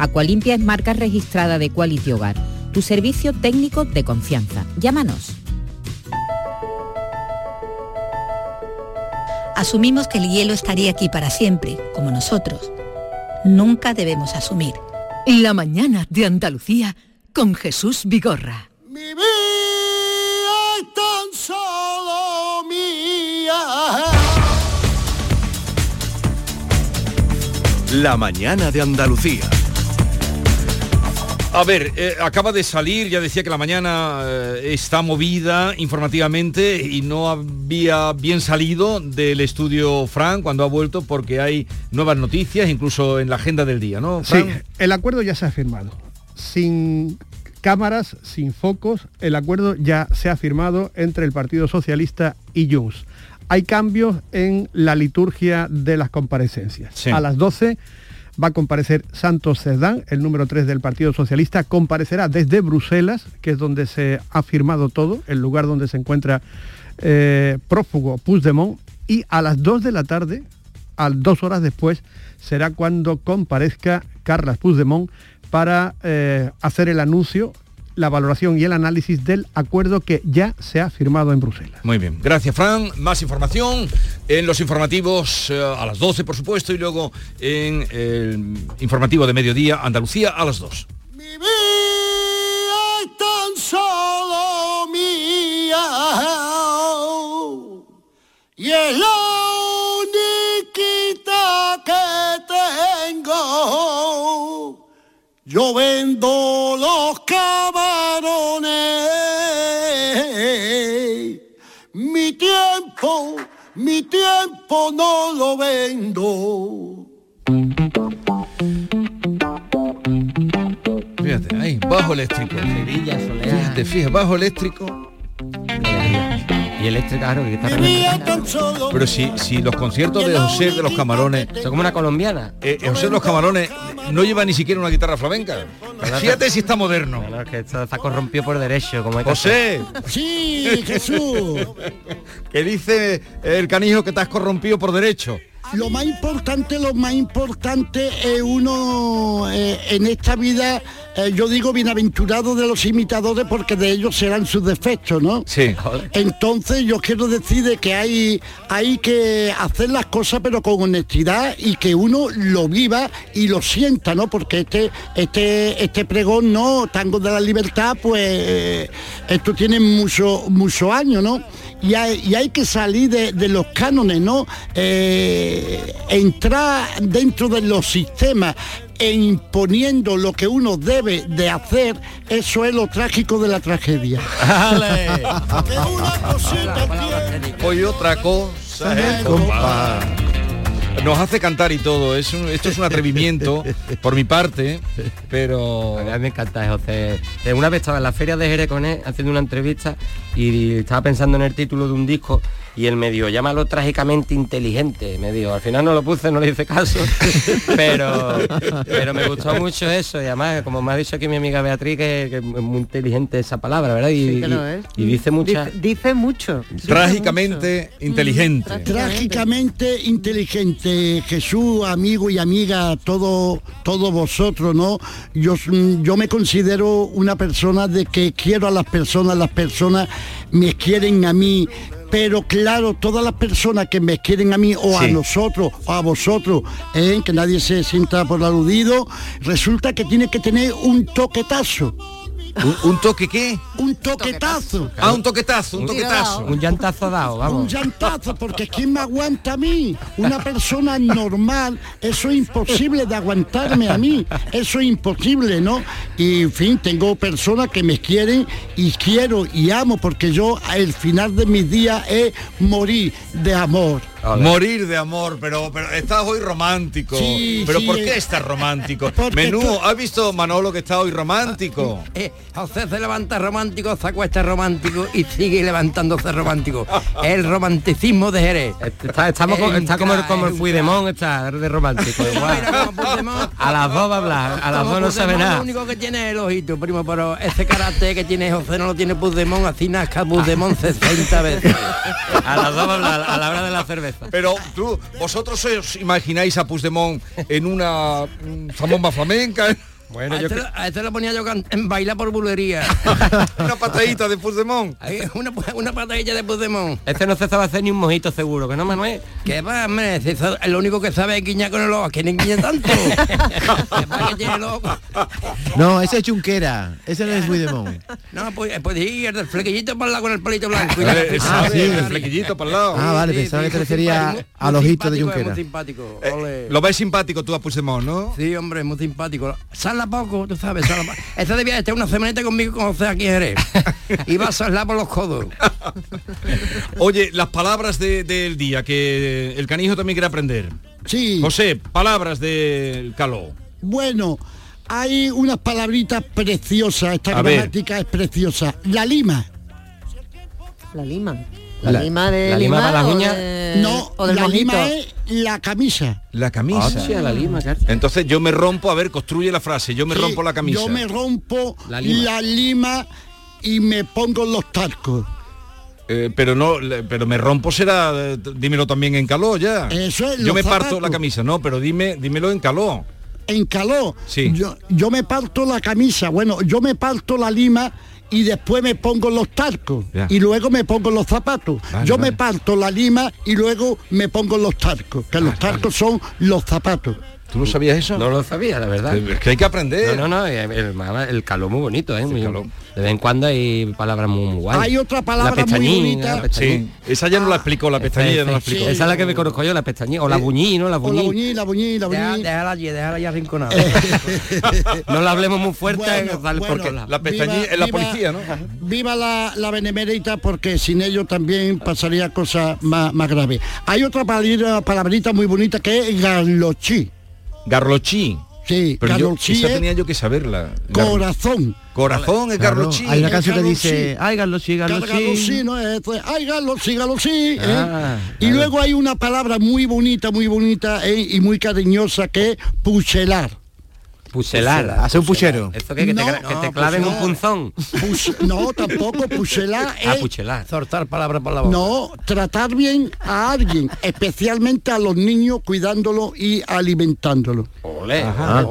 Acualimpia es marca registrada de Quality Hogar, tu servicio técnico de confianza. Llámanos. Asumimos que el hielo estaría aquí para siempre, como nosotros. Nunca debemos asumir. La mañana de Andalucía con Jesús Vigorra. Mi vida es tan solo mía. La mañana de Andalucía. A ver, eh, acaba de salir, ya decía que la mañana eh, está movida informativamente y no había bien salido del estudio Fran cuando ha vuelto porque hay nuevas noticias, incluso en la agenda del día, ¿no? Sí, el acuerdo ya se ha firmado. Sin cámaras, sin focos, el acuerdo ya se ha firmado entre el Partido Socialista y Junts. Hay cambios en la liturgia de las comparecencias. A las 12 va a comparecer Santos Cerdán, el número 3 del Partido Socialista, comparecerá desde Bruselas, que es donde se ha firmado todo, el lugar donde se encuentra eh, prófugo Puigdemont, y a las 2 de la tarde, a dos horas después, será cuando comparezca Carlas Puigdemont para eh, hacer el anuncio la valoración y el análisis del acuerdo que ya se ha firmado en Bruselas. Muy bien, gracias Fran. Más información en los informativos eh, a las 12 por supuesto y luego en el informativo de mediodía Andalucía a las 2. Mi vida es tan solo mía. Y es Yo vendo los camarones. Mi tiempo, mi tiempo no lo vendo. Fíjate, ahí, bajo eléctrico. Fíjate, fíjate, bajo eléctrico. Y eléctrica, claro, que eléctrica. Pero si, si los conciertos de José de los Camarones... Son como una colombiana. Eh, eh, José de los Camarones no lleva ni siquiera una guitarra flamenca. Fíjate si está moderno. Bueno, que esto está corrompido por derecho, como hay que José, Sí, Jesús. que dice el canijo que te has corrompido por derecho. Lo más importante, lo más importante es uno eh, en esta vida, eh, yo digo bienaventurado de los imitadores porque de ellos serán sus defectos, ¿no? Sí. Entonces yo quiero decir de que hay, hay que hacer las cosas pero con honestidad y que uno lo viva y lo sienta, ¿no? Porque este, este, este pregón, ¿no? Tango de la libertad, pues eh, esto tiene muchos muchos años, ¿no? Y hay, y hay que salir de, de los cánones, ¿no? Eh, entrar dentro de los sistemas e imponiendo lo que uno debe de hacer, eso es lo trágico de la tragedia. Hoy otra cosa es. Nos hace cantar y todo. Es un- esto es un atrevimiento por mi parte, pero... A mí me encanta José. Eh, Una vez estaba en la feria de Jerez con él haciendo una entrevista y estaba pensando en el título de un disco y él me dijo, llámalo trágicamente inteligente. Me dijo, al final no lo puse, no le hice caso, pero, pero me gustó mucho eso y además, como me ha dicho aquí mi amiga Beatriz, que, que es muy inteligente esa palabra, ¿verdad? Y, Sí que lo y- es. y dice mucha... Dice, dice mucho. dice Trágicamente inteligente. Trágicamente inteligente, Jesús, amigo y amiga, todo, todos vosotros, ¿no? Yo, mm, yo me considero una persona de que quiero a las personas, las personas me quieren a mí. Pero claro, todas las personas que me quieren a mí o a nosotros o a vosotros, ¿eh? que nadie se sienta por aludido, resulta que tiene que tener un toquetazo. ¿Un, un toque qué? Un toquetazo. Ah, un toquetazo, un toquetazo. Un llantazo dado, Un vamos. llantazo, porque ¿quién me aguanta a mí? Una persona normal, eso es imposible de aguantarme a mí, eso es imposible, ¿no? Y en fin, tengo personas que me quieren y quiero y amo, porque yo al final de mis días es morir de amor. Morir de amor, pero, pero estás hoy romántico. Sí, pero sí, ¿por qué estás romántico? Menú, tú- ¿has visto Manolo que está hoy romántico? Eh, José se levanta romántico, se acuesta romántico y sigue levantándose romántico. El romanticismo de Jerez. Está, estamos co- está como, el- como el Puigdemont, está de romántico. igual. A las dos va a hablar, a las Como dos no sabe nada. Lo único que tiene es el ojito, primo, pero ese carácter que tiene José no lo tiene Puigdemont, así nazca Puigdemont 60 veces. A las dos va a hablar, a la hora de la cerveza. Pero tú, vosotros os imagináis a Puigdemont en una mm, zambomba flamenca, Bueno, a, yo este, a este lo ponía yo en bailar por bulería. una patadita de Puigdemont. Una, una patadilla de Puigdemont. este no se sabe hacer ni un mojito seguro, que no, Manuel. ¿Qué va, hombre? Si eso- lo único que sabe es guiñar con el ojo. ¿Quién guiña tanto? ¿Qué va que tiene el ojo? No, ese es Chunquera, ese no es Puigdemont. No, pues, pues sí, el del flequillito para el lado con el pelito blanco. Eh, eh, Ah, sí. el flequillito para el lado. Ah, vale, pensaba que te refería al ojito de Junquera. Muy simpático, Eh, lo ves simpático tú a Puigdemont, ¿no? Sí, hombre, muy simpático. Sala poco, tú sabes, poco. Este debía estar una semanita conmigo con José aquí en Jerez. Iba a salar por los codos. Oye, las palabras de- del día que el canijo también quiere aprender. Sí. José, palabras del caló. Bueno, hay unas palabritas preciosas, esta A ver. gramática es preciosa. La lima. La lima. La, La- lima de la lima limar para las o uñas. de- no, o del la mojito. lima es la camisa. La camisa. Hostia, la lima, claro. Entonces yo me rompo, a ver, construye la frase, yo me Sí, rompo la camisa. Yo me rompo La la lima. y me pongo los tarcos. Eh, pero no, pero me rompo será, eh, dímelo también en caló ya. Eso es, Yo me parto la camisa, no, pero dime, dímelo en caló. En calor. Sí. Yo, yo me parto la camisa. Bueno, yo me parto la lima y después me pongo los tarcos. Y luego me pongo los zapatos. Vale, yo vale. me parto la lima y luego me pongo los tarcos. Que los tarcos son los zapatos. ¿Tú lo sabías eso? No lo sabía, la verdad. Es que hay que aprender. No, no, no, el, el, el calor muy bonito, ¿eh? Muy- de vez en cuando hay palabras muy, muy guays. Hay otra palabra la muy bonita. la. Sí, esa ya no la explicó, la pestañilla no la Sí, explicó. Esa es la que me conozco yo, la pestañín. O la buñí, ¿no? La O la buñí. buñí, la buñí, la Deja- buñí. Déjala allí, déjala allí arrinconada. No la hablemos muy fuerte, Bueno, bueno, porque la... La pestañilla es la policía, ¿no? Viva la, la benemérita porque sin ello también pasaría cosas más, más graves. Hay otra palabrita, palabrita muy bonita que es garlochí. Garlochí. Sí, Pero yo, esa es tenía yo que saberla. corazón. Corazón es Chi. Hay una canción que dice, ay, sí. sí, no es, pues, ay, Carlos sí. ¿eh? Ah, y luego hay una palabra muy bonita, muy bonita ¿eh? y muy cariñosa que es puchelar. Puchelar. Hace un puchero. ¿Esto qué? Que te, No, que te no, claven pues un punzón. No, tampoco, puchelar Ah, es puchelar. Zortar palabra por la boca. No, tratar bien a alguien, especialmente a los niños, cuidándolo y alimentándolo. Ole. Ajá.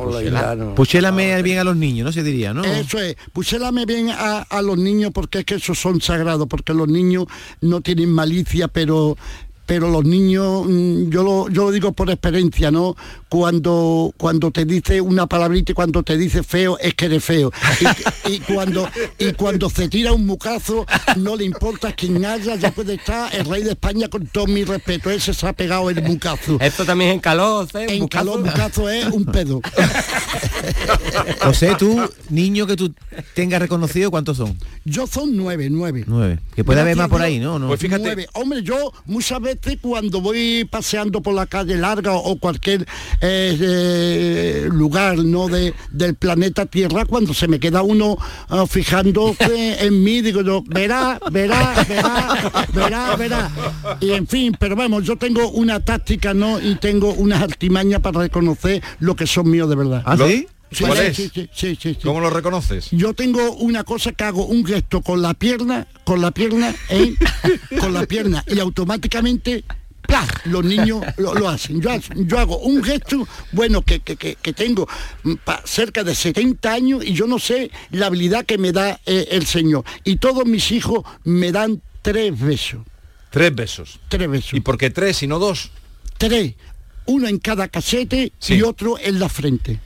Puchélame bien a los niños, ¿no? Se diría, ¿no? Eso es, pusélame bien a, a los niños porque es que esos son sagrados, porque los niños no tienen malicia, pero pero los niños, mm, yo lo, yo lo digo por experiencia, ¿no? Cuando, cuando te dice una palabrita y cuando te dice feo, es que eres feo. Y, y cuando, y cuando se tira un mucazo, no le importa quién haya, ya puede estar el rey de España con todo mi respeto. Ese se ha pegado el mucazo. Esto también es en calor, ¿eh? En Bucazo. calor mucazo es un pedo. José, tú, niño que tú tengas reconocido, ¿cuántos son? Yo son nueve, nueve. Nueve. Que puede haber más por ahí, ¿no? ¿No? Pues fíjate. Nueve. Hombre, yo muchas veces cuando voy paseando por la calle larga o cualquier eh, eh, lugar no de, del planeta Tierra, cuando se me queda uno ah, fijándose en mí, digo yo, verá, verá, verá, verá, verá. Y en fin, pero vamos, yo tengo una táctica, ¿no? Y tengo unas artimañas para reconocer lo que son míos de verdad. ¿Ah, sí? Sí, ¿Cuál sí, es? sí, sí, sí, sí, sí. ¿Cómo lo reconoces? Yo tengo una cosa que hago un gesto con la pierna, con la pierna, ¿eh? con la pierna y automáticamente los niños lo, lo hacen. Yo, hago- yo hago un gesto, bueno, que, que- que- tengo mm, pa- cerca de 70 años y yo no sé la habilidad que me da eh, el Señor. Y todos mis hijos me dan tres besos. Tres besos. Tres besos. ¿Y por qué tres y no dos? Tres. Uno en cada casete y otro en la frente.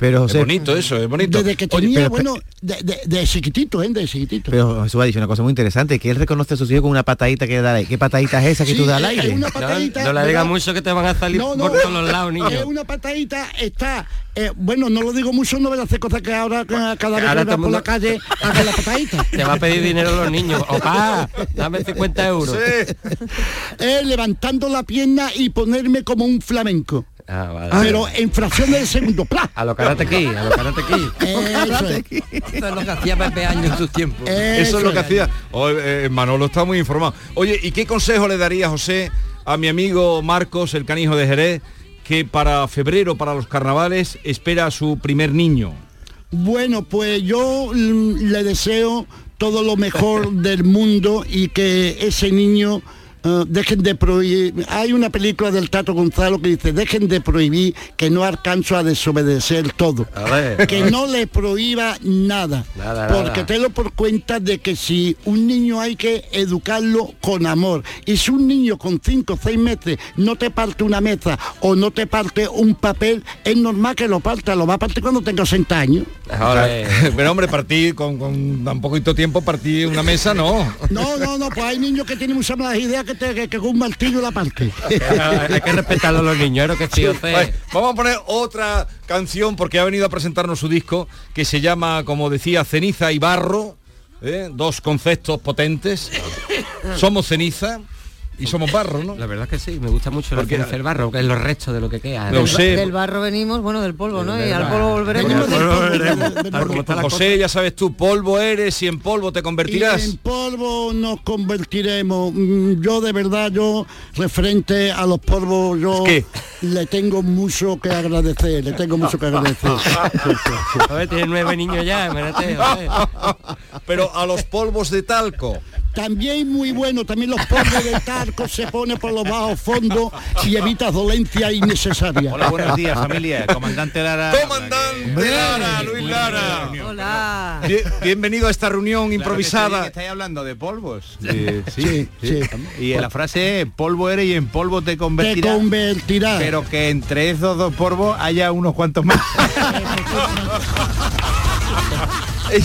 Pero Es bonito eso, es bonito. Desde que Oye, tenía, pero- bueno, de, de, de chiquitito, ¿eh? De chiquitito. pero Jesús ha dicho una cosa muy interesante, que él reconoce a sus hijos con una patadita que da ¿Qué patadita es esa que Sí, tú das al aire? una No, patadita, no le digas mucho que te van a salir No, no, por todos los lados, niño. Es una patadita, está, eh, bueno, no lo digo mucho, no voy a hacer cosas que ahora ca- cada vez Ahora que vas por la calle haga la patadita. Te va a pedir dinero los niños. Opa, dame 50 euros. Es levantando la pierna y ponerme como un flamenco. Ah, vale. Pero en fracciones de segundo, ¡plá! A lo karate aquí, a lo karate aquí. Eso es. Esto es lo que hacía Pepe Año en sus tiempos. Eso es lo que hacía. Oh, eh, Manolo está muy informado. Oye, ¿y qué consejo le daría José a mi amigo Marcos, el canijo de Jerez, que para febrero, para los carnavales, espera a su primer niño? Bueno, pues yo le deseo todo lo mejor del mundo y que ese niño eh, dejen de prohibir. Hay una película del Tato Gonzalo que dice, dejen de prohibir que no alcanzo a desobedecer todo. A ver. Que no le prohíba nada. Nada, porque nada. te lo por cuenta de que si un niño hay que educarlo con amor. Y si un niño con 5 o 6 meses no te parte una mesa o no te parte un papel, es normal que lo parta, lo va a partir cuando tenga 60 años. Pero hombre, partí con, con tan poquito tiempo, partí una mesa, no. No, no, no, pues hay niños que tienen muchas malas ideas que, te- que, que con un martillo la parte. Hay que respetarlo a los niños, ¿eh? que sí. Vale, vamos a poner otra canción porque ha venido a presentarnos su disco que se llama, como decía, Ceniza y Barro. ¿eh? Dos conceptos potentes. Somos ceniza y somos barro, ¿no? La verdad que sí, me gusta mucho Porque- el barro, que es los restos de lo que queda. Lo del, sé. del barro venimos, bueno, del polvo, ¿no? Y al polvo volveremos. Del polvo, José, ya sabes tú, polvo eres y en polvo te Y convertirás. en polvo nos convertiremos. Mm, Yo de verdad, yo referente a los polvos, yo ¿Qué? le tengo mucho que agradecer, le tengo mucho que agradecer. A ver, tiene nueve niños ya, joder. Pero a los polvos de talco. También muy bueno, también los polvos de tarco se pone por los bajos fondos y evita dolencia innecesaria. Hola, buenos días, familia. Comandante Lara. Comandante Lara, Luis Lara. Hola. Bien- bienvenido a esta reunión Claro improvisada. que estáis hablando de polvos. Sí, sí, sí. Y la frase polvo eres y en polvo te Te convertirás. convertirá. pero que entre esos dos polvos haya unos cuantos más. Eh,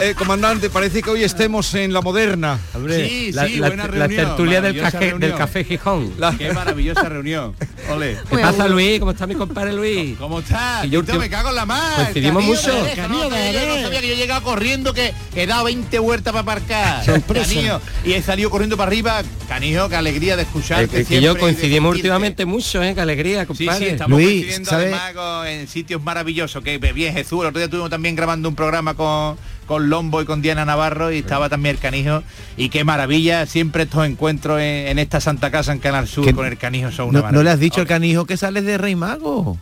eh, comandante, parece que hoy estemos en la moderna. Hombre, Sí, la, sí, la- buena la reunión, tertulia del, caje- del café Gijón. La- Qué maravillosa reunión. Ole. ¿Qué pasa Luis? ¿Cómo está mi compadre Luis? ¿Cómo está? Y yo Tito, me cago en la mar. Coincidimos mucho. me deja, no, yo no sabía que yo he llegado corriendo, que he dado 20 vueltas para aparcar. Sorpresa. Canillo, y he salido corriendo para arriba. Canijo, qué alegría de Eh, escucharte que siempre yo de coincidimos últimamente mucho, ¿eh? Qué alegría, Sí, compadre. sí, estamos Luis, coincidiendo además en sitios maravillosos. Que bien Jesús, el otro día estuvimos también grabando un programa con, con Lombo y con Diana Navarro y estaba también el canijo. Y qué maravilla, siempre estos encuentros en, en esta Santa Casa en Canal Sur con el canijo son una No, le has dicho al canijo que sales de Rey Mago.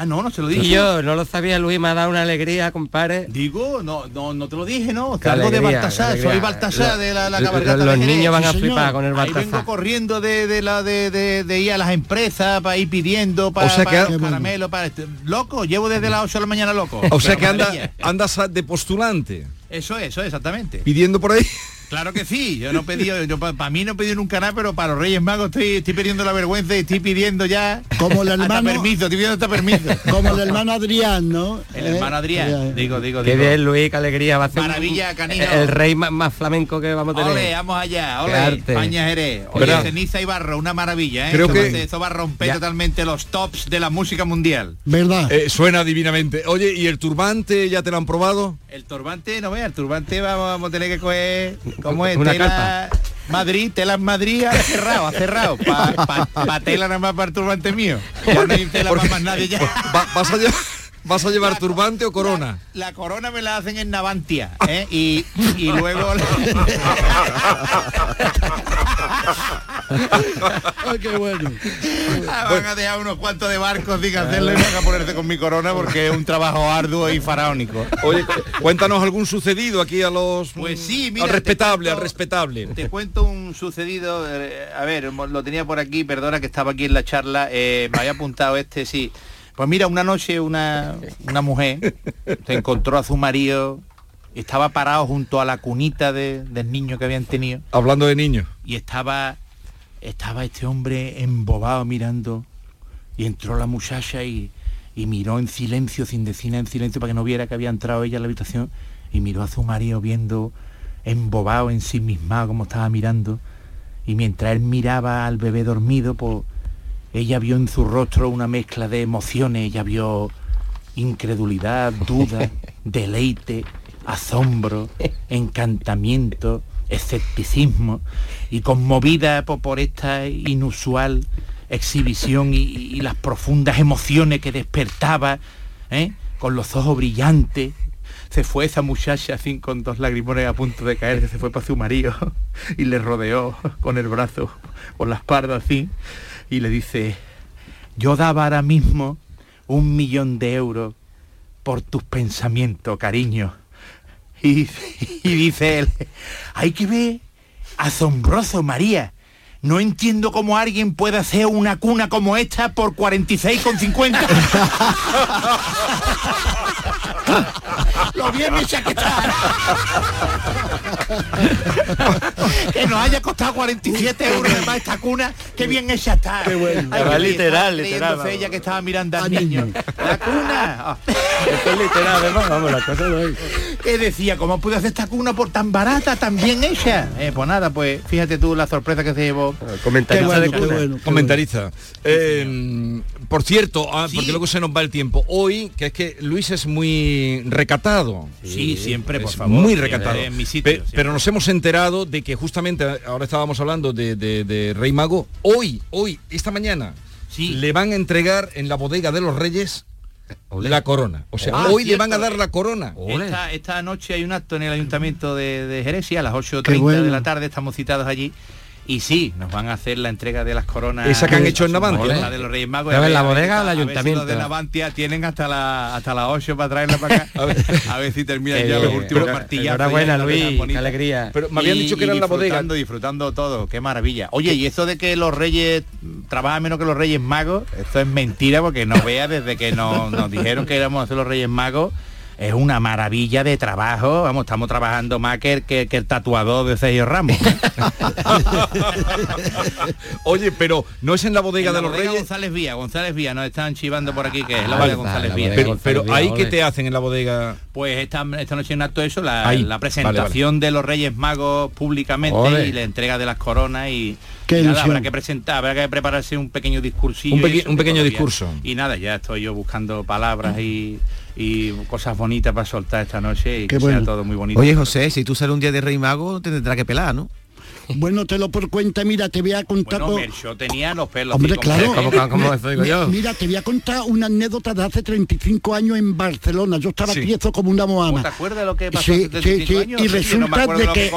Ah, no, no se lo dije. Y yo, no lo sabía Luis, me ha dado una alegría, compadre. Digo, no, no, no te lo dije, ¿no? Qué Salgo de Baltasar, soy. Baltasar Lo- de la, la lo- cabalgata los de niños van a flipar señor. con el Ahí Baltasar. vengo corriendo de, de la de, de- de ir a las empresas para ir pidiendo para, O sea para Qué los bueno. caramelos, para este- loco, llevo desde las 8 de la mañana loco. O sea Pero que anda, andas de postulante, Eso es, eso es, exactamente. pidiendo por ahí. Claro que sí, yo no pedí, yo para mí no pedí nunca nada, pero para los Reyes Magos estoy, estoy pidiendo la vergüenza y estoy pidiendo ya Como el hasta hermano- permiso, estoy pidiendo hasta permiso. Como el hermano Adrián, ¿no? El Eh, hermano Adrián, digo, digo, Qué digo. bien, Luis, qué alegría. Va a ser Maravilla, canijo. el rey más, más flamenco que vamos a tener. Ole, vamos allá, Qué ole, arte. España Jerez. Oye, ceniza y barro, una maravilla, ¿eh? Creo Eso que- va va a romper Ya. totalmente los tops de la música mundial. ¿Verdad? Eh, suena divinamente. Oye, ¿y el turbante ya te lo han probado? El turbante, no vea, el turbante vamos, vamos a tener que coger, ¿cómo es? Una tela. Madrid, tela en Madrid, ha cerrado, ha cerrado. Pa, pa- pa tela nada más para turbante mío. Ya no hay tela para más nadie ya. Va- ¿Vas a, lle- vas a llevar turbante o corona? La corona me la hacen en Navantia, ¿eh? Y, y luego... Ay, qué bueno. Ah, van a dejar unos cuantos de barcos sin hacerlo y van a ponerse con mi corona porque es un trabajo arduo y faraónico. Oye, cu- cuéntanos algún sucedido aquí a los... Pues sí, mira, Al respetable, cuento- al respetable. Te cuento un sucedido, eh, a ver, lo tenía por aquí, perdona que estaba aquí en la charla, eh, me había apuntado este, sí. Pues mira, una noche una, una mujer se encontró a su marido, estaba parado junto a la cunita de- del niño que habían tenido Hablando de niños. y estaba estaba este hombre embobado mirando y entró la muchacha y, y miró en silencio sin decir en silencio para que no viera que había entrado ella a la habitación y miró a su marido viendo embobado en sí misma como estaba mirando y mientras él miraba al bebé dormido pues ella vio en su rostro una mezcla de emociones ella vio incredulidad duda deleite asombro encantamiento escepticismo y conmovida po- por, esta inusual exhibición y, y las profundas emociones que despertaba, ¿eh? con los ojos brillantes, se fue esa muchacha así con dos lagrimones a punto de caer, que se fue para su marido y le rodeó con el brazo por la espalda así y le dice, yo daba ahora mismo un millón de euros por tus pensamientos, cariño. Y, y dice él, hay que ver, asombroso María. No entiendo cómo alguien puede hacer una cuna como esta por 46,50. Lo bien hecha que está. que nos haya costado 47 euros más esta cuna, qué bien hecha está. Qué bueno. Además, literal, literal, ella que estaba mirando al niño. La cuna. Ah. Esto es literal, además, vamos, la cosa no es. que decía, ¿cómo pude hacer esta cuna por tan barata, tan bien hecha? Eh, pues nada, pues fíjate tú la sorpresa que se llevó. Comentarista Qué de bueno, qué cuna. bueno, qué Comentarista. Eh, por cierto, ah, porque luego se nos va el tiempo. Hoy, que es que Luis es muy recatado. Sí, siempre, por Es favor. Muy recatado. en mi sitio, Pe- siempre. pero nos hemos enterado de que justamente ahora estábamos hablando de, de- de Rey Mago. Hoy, hoy, esta mañana, Sí. le van a entregar en la bodega de los Reyes la corona. O sea, Ah, hoy le van a dar eh. la corona. Esta, esta noche hay un acto en el Ayuntamiento de, de Jerez, a las Qué 8.30 bueno. de la tarde, estamos citados allí. Y sí, nos van a hacer la entrega de las coronas. Esa que han hecho en a Navantia, ¿no? de los Reyes Magos. A la ver, a ver bodega si- o el a ver si ayuntamiento. los de Navantia tienen hasta la hasta las 8 para traerla para acá. a, ver. si terminan ya los bien. últimos Pero- martillazos. enhorabuena, la Luis, qué alegría. Pero me habían Y- dicho que era la bodega. disfrutando, disfrutando todo, qué maravilla. Oye, y eso de que los reyes trabajan menos que los reyes magos, esto es mentira porque no vea desde que nos, nos dijeron que íbamos a ser los reyes magos. Es una maravilla de trabajo. Vamos, estamos trabajando más que, el- que- que el tatuador de Sergio Ramos. Oye, pero no es en la bodega En la de los bodega Reyes. González Vía, González Vía, nos están chivando por aquí que es la Ah, bodega González Vía. Pero, pero ahí que te hacen en la bodega. Pues esta, esta noche en acto eso, la, Ahí. la presentación de los Reyes Magos públicamente Ole. y la entrega de las coronas y, Qué y nada, habrá que presentar, habrá que prepararse un pequeño discursillo. Un peque- un que pequeño todavía- discurso. Y nada, ya estoy yo buscando palabras y, y cosas bonitas para soltar esta noche y Qué que bueno. sea todo muy bonito. Oye, José, si tú sales un día de Rey Mago, te tendrá que pelar, ¿no? Bueno, te lo por cuenta, mira, te voy a contar... Bueno, Mercho tenía los pelos. Hombre, claro. como- Mira, te voy a contar una anécdota de hace 35 años en Barcelona. Yo estaba Sí. tieso como una moama. ¿Te acuerdas de lo que pasó Sí, hace sí, 35 sí, años? Y Yo no de que que,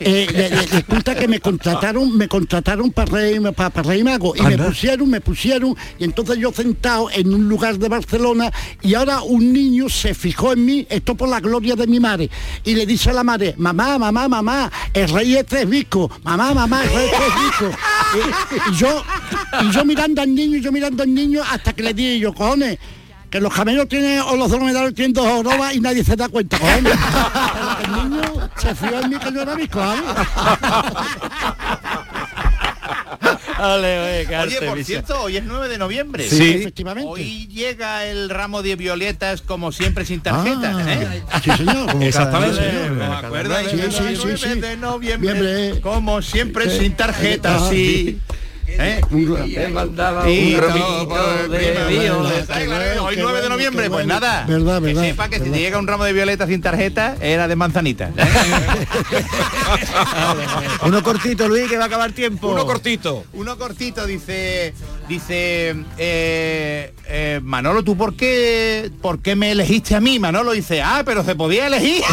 eh, le- le- resulta que me contrataron, me contrataron para Rey, para, para Rey Mago y me pusieron, me pusieron y entonces yo sentado en un lugar de Barcelona y ahora un niño se fijó en mí, esto por la gloria de mi madre y le dice a la madre, mamá, mamá, mamá, el rey este es visco, mamá, mamá, este es visco. Y, y yo, y yo mirando al niño, y yo mirando al niño hasta que le dije yo, cojones, que los camellos tienen o los dromedarios tienen dos jorobas y nadie se da cuenta, cojones. El niño se fió en mí que yo era visco, ¿sabes? Oye, por cierto, hoy es 9 de noviembre. Sí, Sí. efectivamente. Hoy llega el ramo de violetas como siempre sin tarjeta. Ah, ¿eh? sí, señor. Como Exactamente. cada nueve, ¿Me nueve. Sí, sí, sí, 9 sí. de noviembre, como siempre sin tarjeta, Ah, sí. ¿Eh? Mandaba Y un ramito de violeta. Hoy Qué 9 de noviembre, pues nada. Verdad, verdad, Que sepa que si te llega un ramo de violeta sin tarjeta, era de manzanita. Uno cortito, Luis, que va a acabar tiempo. Uno cortito. Uno cortito dice, dice eh, eh, Manolo, ¿tú por qué, por qué me elegiste a mí? Manolo dice, ah, pero se podía elegir.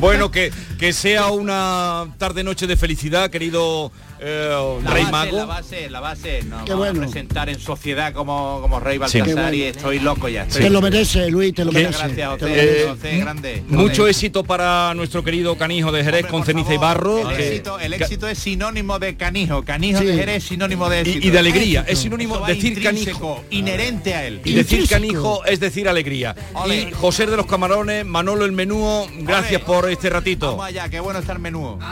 Bueno, que, que sea una tarde-noche de felicidad, querido eh, La Rey base, Mago. La base, la base, nos Qué vamos bueno. a presentar en sociedad como, como Rey Sí. Baltasar bueno. y estoy loco ya. Estoy- Te lo merece, Luis, te lo Muchas merece. gracias, lo José, merece. José, grande. Mucho José. éxito para nuestro querido canijo de Jerez con ceniza y barro. El, que- éxito, el éxito es sinónimo de canijo. Canijo Sí. de Jerez es sinónimo de éxito. y, y de alegría. Es sinónimo decir canijo. Inherente a él. Y decir canijo es decir alegría. Ole. Y José de los Camarones, Manolo el Menúo, gracias Ole. por este ratito. Vamos allá, qué bueno estar menú.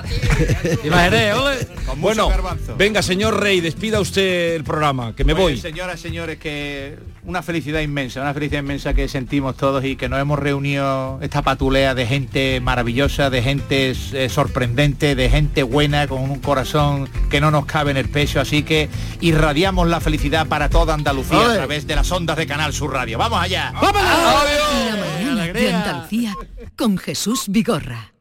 Con mucho Bueno, garbanzo. venga, señor Rey, despida usted el programa, que me Pues, voy. Señoras, señores, que una felicidad inmensa, una felicidad inmensa que sentimos todos y que nos hemos reunido esta patulea de gente maravillosa, de gente eh, sorprendente, de gente buena, con un corazón que no nos cabe en el pecho. Así que irradiamos la felicidad para toda Andalucía a través de las ondas de Canal Sur Radio. ¡Vamos allá! La mañana de Andalucía con Jesús Vigorra.